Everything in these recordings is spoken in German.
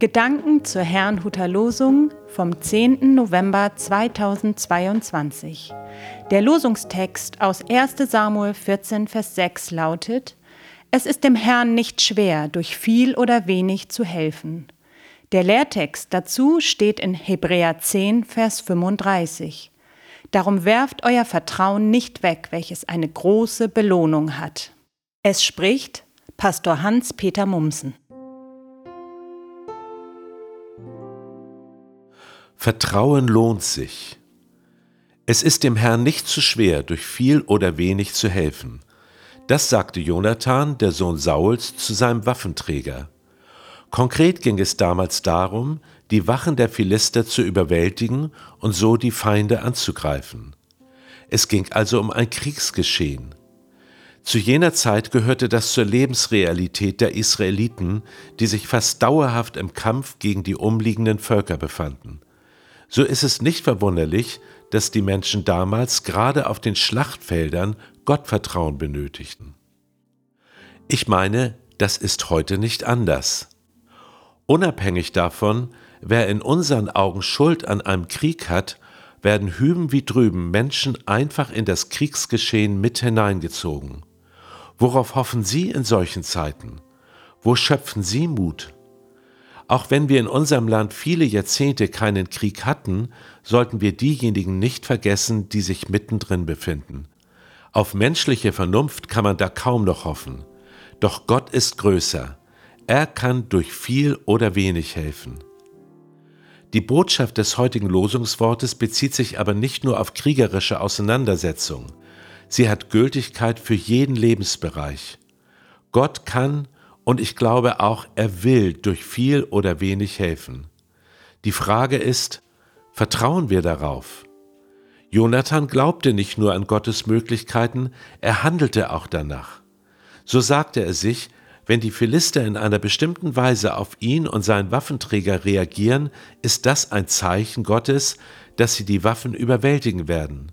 Gedanken zur Herrnhuter Losung vom 10. November 2022. Der Losungstext aus 1 Samuel 14, Vers 6 lautet, Es ist dem Herrn nicht schwer, durch viel oder wenig zu helfen. Der Lehrtext dazu steht in Hebräer 10, Vers 35. Darum werft euer Vertrauen nicht weg, welches eine große Belohnung hat. Es spricht Pastor Hans-Peter Mumsen. Vertrauen lohnt sich. Es ist dem Herrn nicht zu schwer, durch viel oder wenig zu helfen. Das sagte Jonathan, der Sohn Sauls, zu seinem Waffenträger. Konkret ging es damals darum, die Wachen der Philister zu überwältigen und so die Feinde anzugreifen. Es ging also um ein Kriegsgeschehen. Zu jener Zeit gehörte das zur Lebensrealität der Israeliten, die sich fast dauerhaft im Kampf gegen die umliegenden Völker befanden so ist es nicht verwunderlich, dass die Menschen damals gerade auf den Schlachtfeldern Gottvertrauen benötigten. Ich meine, das ist heute nicht anders. Unabhängig davon, wer in unseren Augen Schuld an einem Krieg hat, werden hüben wie drüben Menschen einfach in das Kriegsgeschehen mit hineingezogen. Worauf hoffen Sie in solchen Zeiten? Wo schöpfen Sie Mut? Auch wenn wir in unserem Land viele Jahrzehnte keinen Krieg hatten, sollten wir diejenigen nicht vergessen, die sich mittendrin befinden. Auf menschliche Vernunft kann man da kaum noch hoffen. Doch Gott ist größer. Er kann durch viel oder wenig helfen. Die Botschaft des heutigen Losungswortes bezieht sich aber nicht nur auf kriegerische Auseinandersetzungen. Sie hat Gültigkeit für jeden Lebensbereich. Gott kann und ich glaube auch, er will durch viel oder wenig helfen. Die Frage ist, vertrauen wir darauf? Jonathan glaubte nicht nur an Gottes Möglichkeiten, er handelte auch danach. So sagte er sich, wenn die Philister in einer bestimmten Weise auf ihn und seinen Waffenträger reagieren, ist das ein Zeichen Gottes, dass sie die Waffen überwältigen werden.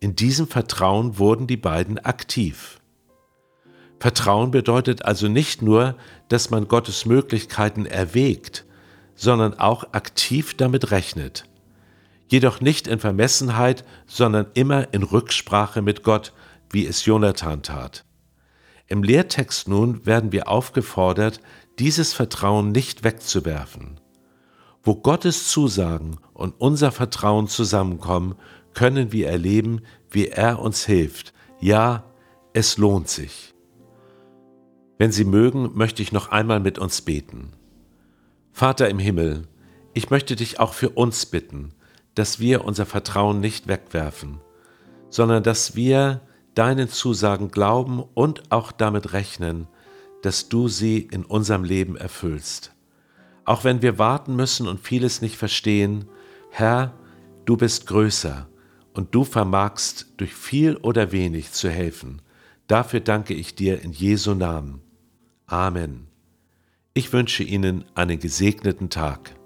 In diesem Vertrauen wurden die beiden aktiv. Vertrauen bedeutet also nicht nur, dass man Gottes Möglichkeiten erwägt, sondern auch aktiv damit rechnet. Jedoch nicht in Vermessenheit, sondern immer in Rücksprache mit Gott, wie es Jonathan tat. Im Lehrtext nun werden wir aufgefordert, dieses Vertrauen nicht wegzuwerfen. Wo Gottes Zusagen und unser Vertrauen zusammenkommen, können wir erleben, wie er uns hilft. Ja, es lohnt sich. Wenn Sie mögen, möchte ich noch einmal mit uns beten. Vater im Himmel, ich möchte dich auch für uns bitten, dass wir unser Vertrauen nicht wegwerfen, sondern dass wir deinen Zusagen glauben und auch damit rechnen, dass du sie in unserem Leben erfüllst. Auch wenn wir warten müssen und vieles nicht verstehen, Herr, du bist größer und du vermagst durch viel oder wenig zu helfen. Dafür danke ich dir in Jesu Namen. Amen. Ich wünsche Ihnen einen gesegneten Tag.